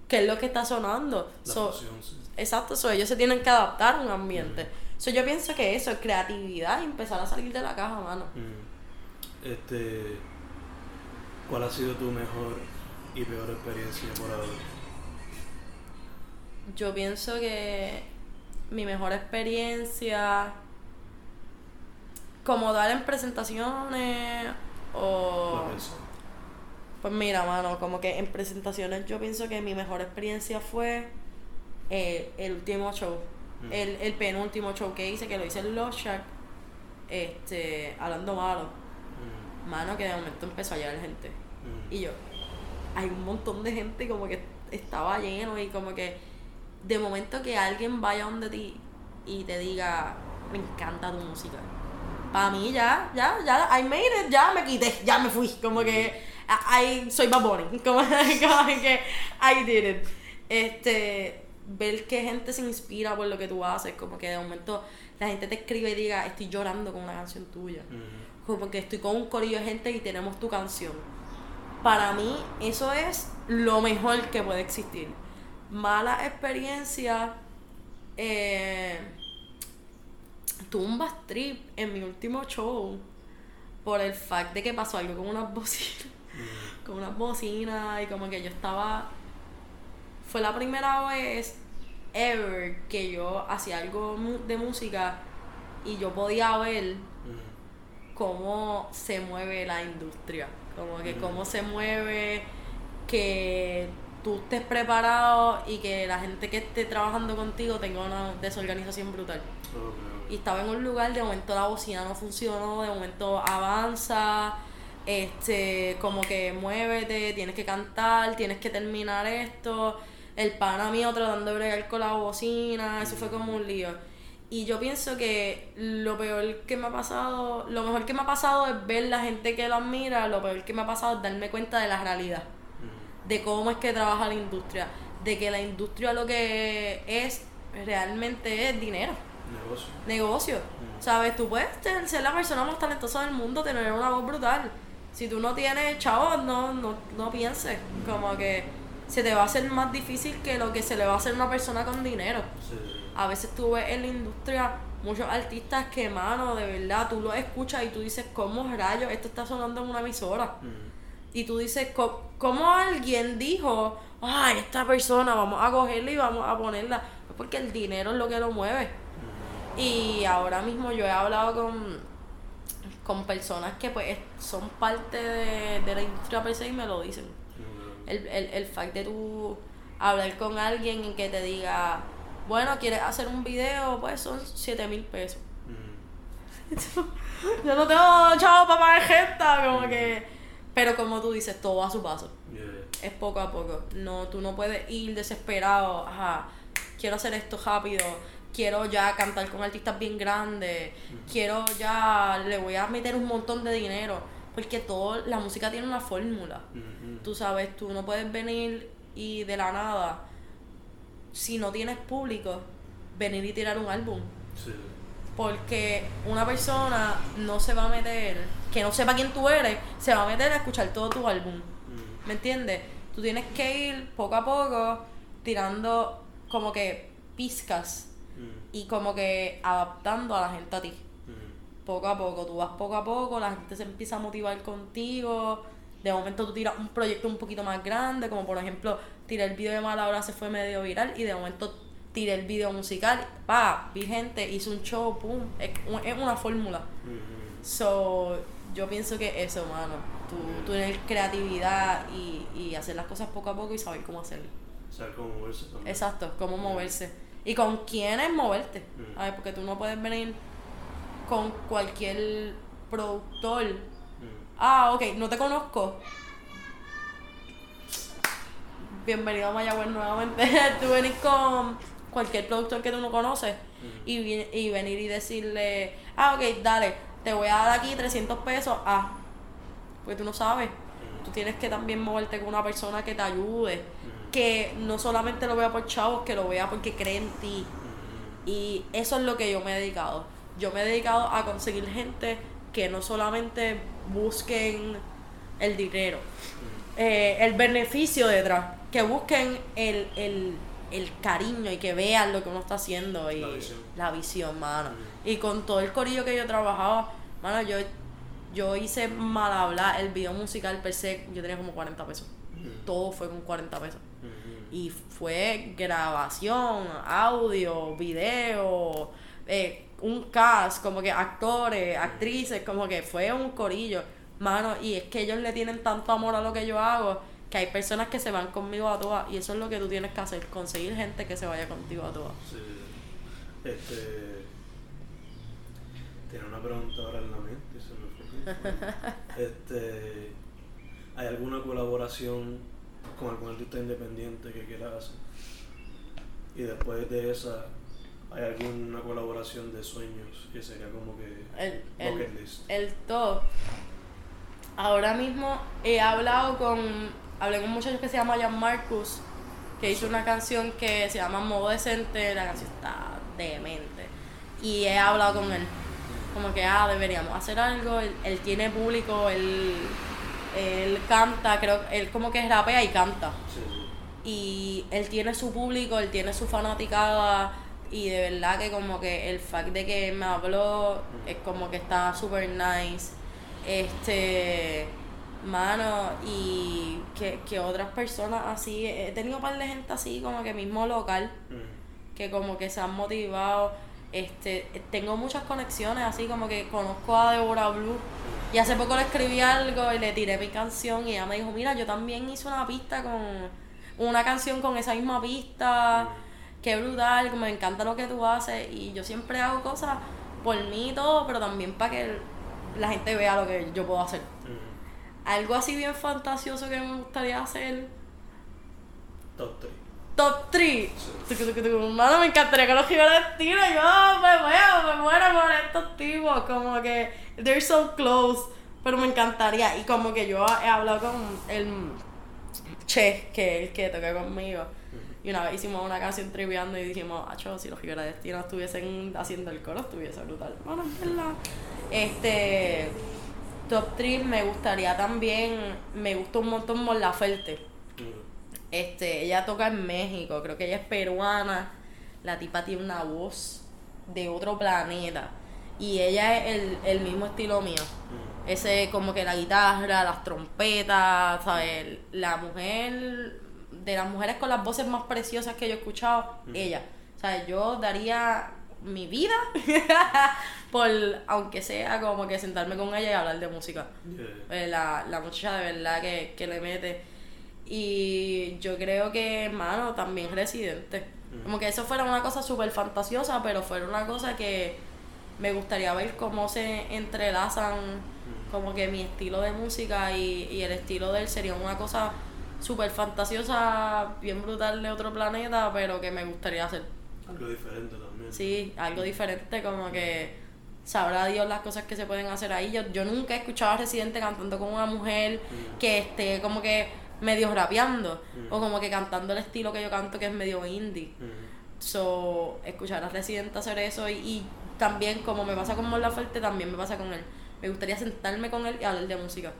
que es lo que está sonando. La So, fusión, sí. Exacto, so, ellos se tienen que adaptar a un ambiente. So, yo pienso que eso es creatividad y empezar a salir de la caja, mano. Mm. Este, ¿Cuál ha sido tu mejor y peor experiencia por ahora? Yo pienso que mi mejor experiencia como dar en presentaciones o persona. Pues mira mano como que en presentaciones yo pienso que mi mejor experiencia fue eh, el último show Mm. el, el penúltimo show que hice que lo hice en Los Shack este hablando malo Mm, mano que de momento empezó a llegar gente mm, y yo, hay un montón de gente como que estaba lleno y como que de momento que alguien vaya donde ti y te diga, me encanta tu música. Para mí ya, ya, ya, I made it, ya me quité, ya me fui. Como que, I, soy Bad Bunny. Como, como que, I did it. Este, ver que gente se inspira por lo que tú haces, como que de momento la gente te escribe y diga, estoy llorando con una canción tuya. Como que estoy con un corillo de gente y tenemos tu canción. Para mí, eso es lo mejor que puede existir. Mala experiencia. Eh, tuve un trip en mi último show por el fact de que pasó algo con unas bocinas. Ujú. Con unas bocinas y como que yo estaba. Fue la primera vez ever que yo hacía algo de música y yo podía ver Ujú. cómo se mueve la industria. Como que Mm. cómo se mueve, que tú estés preparado y que la gente que esté trabajando contigo tenga una desorganización brutal. Y estaba en un lugar, de momento la bocina no funcionó, de momento avanza, este, como que muévete, tienes que cantar, tienes que terminar esto. El pana mío tratando de bregar con la bocina, eso fue como un lío. Y yo pienso que lo peor que me ha pasado, lo mejor que me ha pasado es ver la gente que lo admira, lo peor que me ha pasado es darme cuenta de la realidad de cómo es que trabaja la industria, de que la industria lo que es realmente es dinero, Negocio. negocio. Mm. ¿Sabes? Tú puedes ser ser la persona más talentosa del mundo, tener una voz brutal. Si tú no tienes chavos, no, no, no pienses. Como que se te va a hacer más difícil que lo que se le va a hacer a una persona con dinero. Sí. A veces tú ves en la industria muchos artistas que, mano, de verdad, tú lo escuchas y tú dices, ¿cómo rayos esto está sonando en una emisora? Y tú dices, "Co- ¿cómo alguien dijo, ay, esta persona, vamos a cogerla y vamos a ponerla? Porque el dinero es lo que lo mueve. Y ahora mismo yo he hablado con, con personas que pues es- son parte de, de la industria per se y me lo dicen. Ok. El, el, el fact de tú hablar con alguien y que te diga, bueno, ¿quieres hacer un video? Pues son 7 mil pesos. Ujú. Yo no tengo chavo para pagar gente, como que... Pero como tú dices, todo a su paso. Yeah. es poco a poco. No, tú no puedes ir desesperado, ajá, quiero hacer esto rápido, quiero ya cantar con artistas bien grandes, quiero ya, le voy a meter un montón de dinero, porque todo, la música tiene una fórmula. Ujú. Tú sabes, tú no puedes venir y de la nada, si no tienes público, venir y tirar un álbum. Sí. Porque una persona no se va a meter, que no sepa quién tú eres, se va a meter a escuchar todo tu álbum. ¿Me entiendes? Tú tienes que ir poco a poco tirando como que pizcas. Y como que adaptando a la gente a ti. Poco a poco, tú vas poco a poco, la gente se empieza a motivar contigo. De momento tú tiras un proyecto un poquito más grande, como por ejemplo, tiré el video de Mala Hora, se fue medio viral y de momento tiré el video musical, pa, vi gente, hice un show, pum, es, un- es una fórmula. So, yo pienso que eso, mano. Tú, tú tener creatividad y, y hacer las cosas poco a poco y saber cómo hacerlo. Saber cómo moverse también. Exacto, cómo moverse. Y con quiénes moverte. A ver, porque tú no puedes venir con cualquier productor. Ah, ok, no te conozco. Bienvenido a Mayagüez nuevamente. tú venir con cualquier productor que tú no conoces y, y venir y decirle, ah, ok, dale, te voy a dar aquí 300 pesos. Ah, porque tú no sabes. Tú tienes que también moverte con una persona que te ayude. Que no solamente lo vea por chavos, que lo vea porque cree en ti. Y eso es lo que yo me he dedicado. Yo me he dedicado a conseguir gente que no solamente busquen el dinero, eh, el beneficio detrás, que busquen el, el, el cariño y que vean lo que uno está haciendo y La visión. la visión, mano. Mm. Y con todo el corillo que yo trabajaba, mano, yo, yo hice mal hablar, el video musical per se, yo tenía como 40 pesos. Todo fue con 40 pesos. Y fue grabación, audio, video, eh, un cast, como que actores, actrices, como que fue un corillo. Mano, y es que ellos le tienen tanto amor a lo que yo hago que hay personas que se van conmigo a todas. Y eso es lo que tú tienes que hacer, conseguir gente que se vaya contigo a todas. Sí. Este. Tiene una pregunta ahora en la mente, se me fue. Este. ¿Hay alguna colaboración con algún artista independiente que quieras hacer? Y después de esa, ¿hay alguna colaboración de sueños que sería como que El, el, list? el top. Ahora mismo he hablado con. Hablé con un muchacho que se llama Jan Marcus, que hizo una canción que se llama Modo Decente. La canción está demente. y he hablado con él. Como que, ah, deberíamos hacer algo. Él, él tiene público, él, él canta, creo, él como que rapea y canta. Sí. Y él tiene su público, él tiene su fanaticada. Y de verdad que como que el fact de que me habló es como que está super nice. Este, mano, y que, que otras personas así, he tenido un par de gente así como que mismo local, Mm. que como que se han motivado. Este, tengo muchas conexiones, así como que conozco a Deborah Blue. Y hace poco le escribí algo y le tiré mi canción y ella me dijo, mira, yo también hice una pista con una canción con esa misma pista. Qué brutal, me encanta lo que tú haces. Y yo siempre hago cosas por mí y todo, pero también para que la gente vea lo que yo puedo hacer. Mm. Algo así bien fantasioso que me gustaría hacer. Top 3. Top 3. Mano, me encantaría que los gigantes tiren. Yo me muero, me muero por estos tipos. Como que they're so close. Pero me encantaría. Y como que yo he hablado con el Che, que es el que toca conmigo. Y una vez hicimos una canción triviando y dijimos, acho, si los gigantes destinos estuviesen haciendo el coro, estuviese brutal. Bueno, es verdad. Este. Top 3 me gustaría también. Me gusta un montón Mon Laferte. Mm. Este, ella toca en México, creo que ella es peruana. La tipa tiene una voz de otro planeta. Y ella es el, el mismo estilo mío. Mm. Ese como que la guitarra, las trompetas, ¿sabes? La mujer, de las mujeres con las voces más preciosas que yo he escuchado, ella. O sea, yo daría mi vida por, aunque sea como que sentarme con ella y hablar de música. Yeah. Eh, la, la muchacha de verdad que, que le mete. Y yo creo que, hermano, también residente. Como que eso fuera una cosa súper fantasiosa, pero fuera una cosa que me gustaría ver cómo se entrelazan como que mi estilo de música y, y el estilo de él sería una cosa súper fantasiosa, bien brutal de otro planeta, pero que me gustaría hacer. Algo diferente también. Sí, algo diferente, como que sabrá Dios las cosas que se pueden hacer ahí. Yo, yo nunca he escuchado a Residente cantando con una mujer que esté como que medio rapeando, o como que cantando el estilo que yo canto que es medio indie. So, escuchar a Residente hacer eso y, y también como me pasa con Mon Laferte, también me pasa con él. Me gustaría sentarme con él y hablar de música.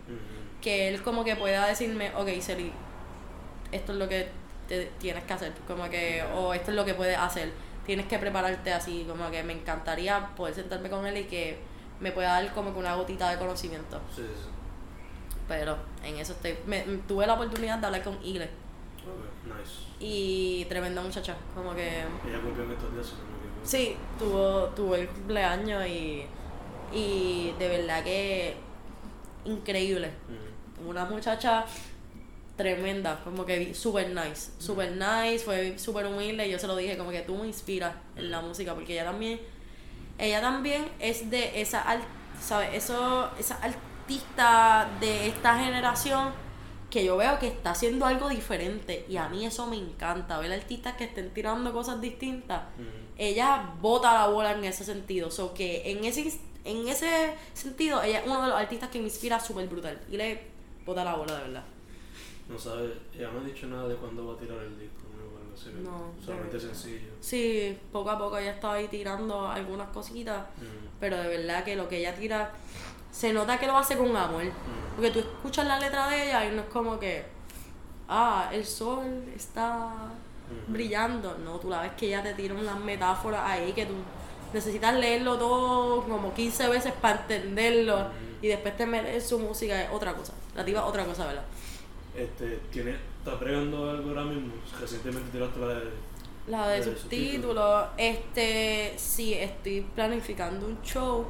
Que él como que pueda decirme, ok, Celi, esto es lo que te tienes que hacer, como que, o esto es lo que puedes hacer, tienes que prepararte así, como que me encantaría poder sentarme con él y que me pueda dar como que una gotita de conocimiento. Sí, sí. Pero en eso estoy, me, tuve la oportunidad de hablar con Igle Ok, nice. y tremenda muchacha, como que Ella cumplió en estos días. Sí, tuvo, tuvo el cumpleaños y, y de verdad que increíble. Una muchacha tremenda, como que super nice, super nice, fue súper humilde y yo se lo dije como que tú me inspiras en la música porque ella también, ella también es de esa, ¿sabes? Eso, esa artista de esta generación que yo veo que está haciendo algo diferente y a mí eso me encanta, ver artistas que estén tirando cosas distintas. Mm. Ella bota la bola en ese sentido, so que en ese en ese sentido ella es uno de los artistas que me inspira súper brutal y le bota la bola de verdad. No sabe, ella no ha dicho nada de cuándo va a tirar el disco, no Solamente sencillo. Sí, poco a poco ella estaba ahí tirando algunas cositas, Mm. pero de verdad que lo que ella tira se nota que lo hace con amor. Porque tú escuchas la letra de ella y no es como que, ah, el sol está brillando. No, tú la ves que ella te tira unas metáforas ahí que tú necesitas leerlo todo como 15 veces para entenderlo y después te metes su música, es otra cosa. La tipa otra cosa, ¿verdad? Este, tiene, ¿estás pregando algo ahora mismo? Recientemente tiraste la de... La de De subtítulos, este, sí, estoy planificando un show.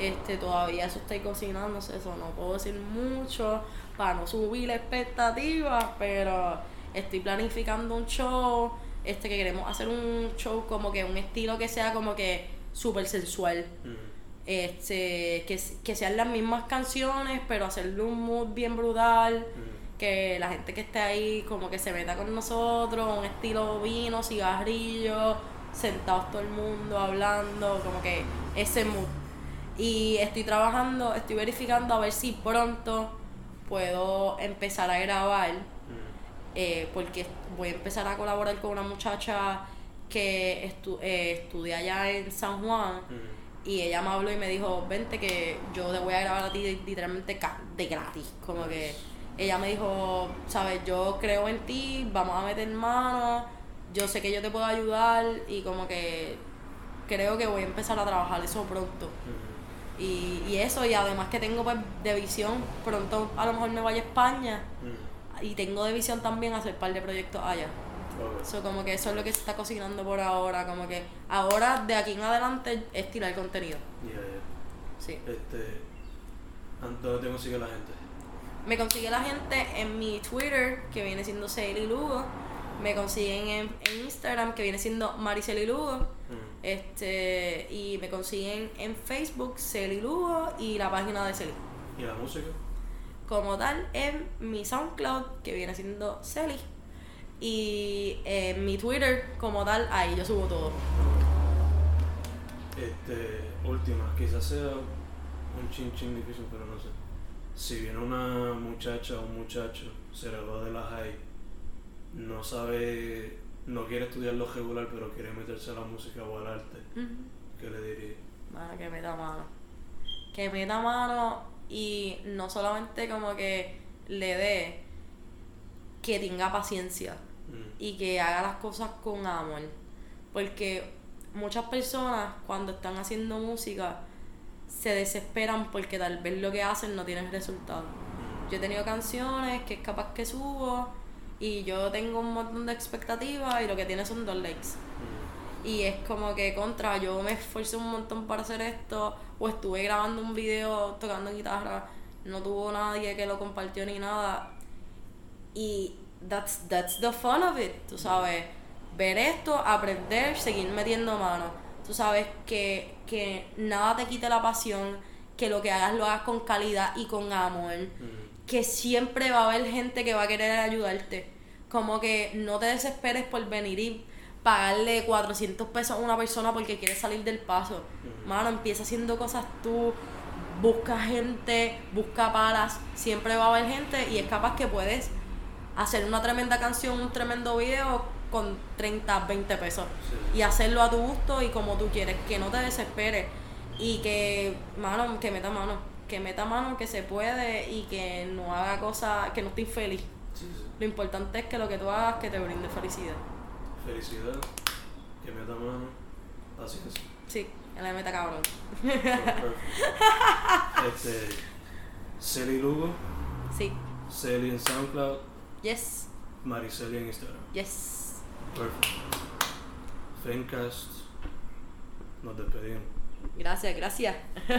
Este, todavía eso estoy cocinándose, eso no puedo decir mucho para no subir la expectativa, pero estoy planificando un show, este que queremos hacer un show como que un estilo que sea como que súper sensual. Mm. Este, que, que sean las mismas canciones, pero hacerle un mood bien brutal, Mm. que la gente que esté ahí como que se meta con nosotros, un estilo vino, cigarrillo, sentados todo el mundo hablando, como que ese mood. Y estoy trabajando, estoy verificando a ver si pronto puedo empezar a grabar, Mm. eh, porque voy a empezar a colaborar con una muchacha que estu eh, estudia allá en San Juan. Mm. Y ella me habló y me dijo, vente que yo te voy a grabar a ti literalmente de gratis. Como que ella me dijo, sabes, yo creo en ti, vamos a meter mano, yo sé que yo te puedo ayudar y como que creo que voy a empezar a trabajar eso pronto. Mm. Y, y eso, y además que tengo pues de visión, pronto a lo mejor me vaya a España Mm. y tengo de visión también hacer un par de proyectos allá. Ok. So, como que eso es lo que se está cocinando por ahora, como que ahora de aquí en adelante es tirar contenido. Ya, ya. Sí. Este. ¿an- ¿Dónde te consigue la gente? Me consigue la gente en mi Twitter, que viene siendo Celi Lugo. Me consiguen en, en Instagram, que viene siendo Mariceli Lugo. Mm. Este, y me consiguen en Facebook, Celi Lugo, y la página de Celi. ¿Y la música? Como tal, en mi SoundCloud, que viene siendo Celi. Y en mi Twitter, como tal, ahí yo subo todo. Este, última, quizás sea un chin chin difícil, pero no sé. Si viene una muchacha o un muchacho, se graduó de la high, no sabe, no quiere estudiar lo regular, pero quiere meterse a la música o al arte. ¿qué le diría? Mano, que meta mano. Que meta mano y no solamente como que le dé, que tenga paciencia Mm, y que haga las cosas con amor. Porque muchas personas cuando están haciendo música se desesperan porque tal vez lo que hacen no tiene resultado. mm, Yo he tenido canciones que es capaz que subo y yo tengo un montón de expectativas y lo que tiene son dos likes. mm, Y es como que contra, yo me esforcé un montón para hacer esto, o estuve grabando un video tocando guitarra, no tuvo nadie que lo compartió ni nada. Y that's, that's the fun of it, tú sabes. Ver esto, aprender, seguir metiendo mano. Tú sabes que, que nada te quite la pasión, que lo que hagas lo hagas con calidad y con amor mm, que siempre va a haber gente que va a querer ayudarte. Como que no te desesperes por venir y pagarle 400 pesos a una persona porque quiere salir del paso. Mano, empieza haciendo cosas tú, busca gente, busca palas, siempre va a haber gente y es capaz que puedes hacer una tremenda canción, un tremendo video con 30, 20 pesos Sí. y hacerlo a tu gusto y como tú quieres, que no te desesperes y que, mano, que meta mano, que meta mano, que se puede y que no haga cosas, que no esté infeliz. sí, sí. Lo importante es que lo que tú hagas que te brinde felicidad. Felicidad, que meta mano, paciencia. Sí, en la meta cabrón. Perfecto. este, Celi Lugo, Sí, Celi en SoundCloud, yes, Mariceli en Instagram. yes. Perfecto. Fencast, nos despedimos. Gracias, gracias.